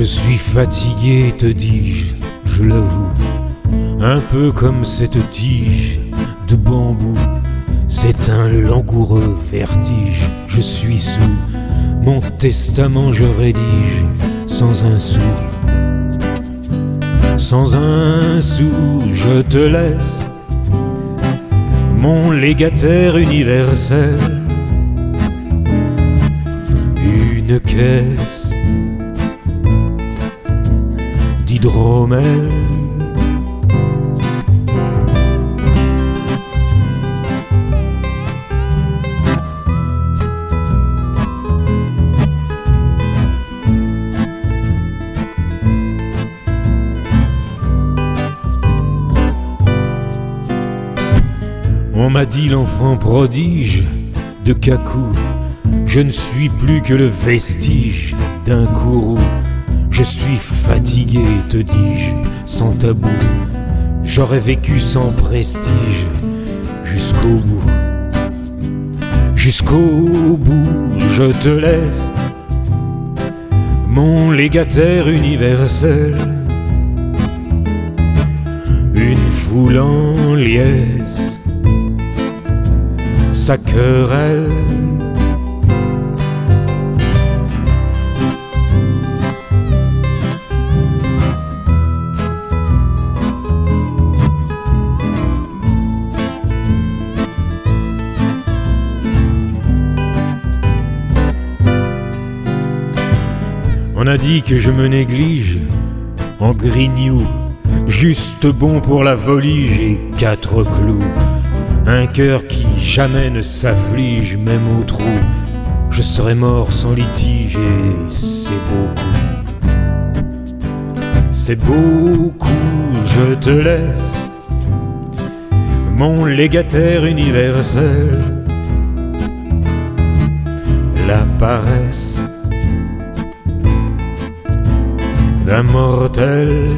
Je suis fatigué, te dis-je, je l'avoue, un peu comme cette tige de bambou. C'est un langoureux vertige, je suis sous, mon testament je rédige sans un sou. Sans un sou, je te laisse, mon légataire universel. Une caisse On m'a dit l'enfant prodige de Kakou. Je ne suis plus que le vestige d'un courroux. Je suis fatigué, te dis-je, sans tabou. J'aurais vécu sans prestige jusqu'au bout. Jusqu'au bout, je te laisse, mon légataire universel. Une foule en liesse sa querelle. On a dit que je me néglige en grignou, juste bon pour la volige et quatre clous. Un cœur qui jamais ne s'afflige, même au trou. Je serais mort sans litige et c'est beaucoup. C'est beaucoup, je te laisse, mon légataire universel. La paresse d'un mortel.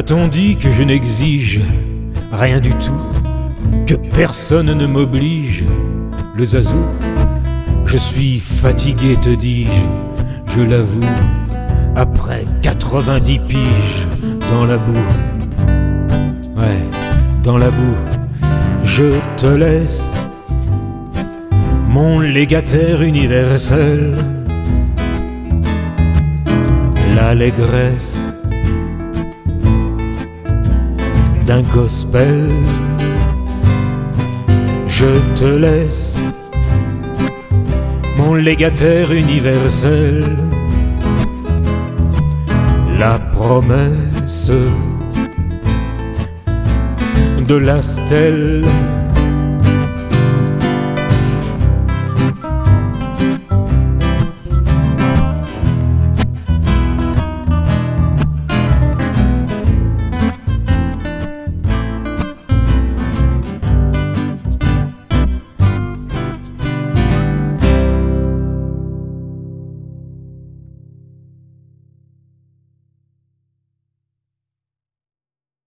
A-t-on dit que je n'exige rien du tout, que personne ne m'oblige Le zazou, je suis fatigué, te dis-je, je l'avoue, après 90 piges dans la boue. Ouais, dans la boue, je te laisse, mon légataire universel, l'allégresse d'un gospel. Je te laisse, légataire universel, la promesse de la stèle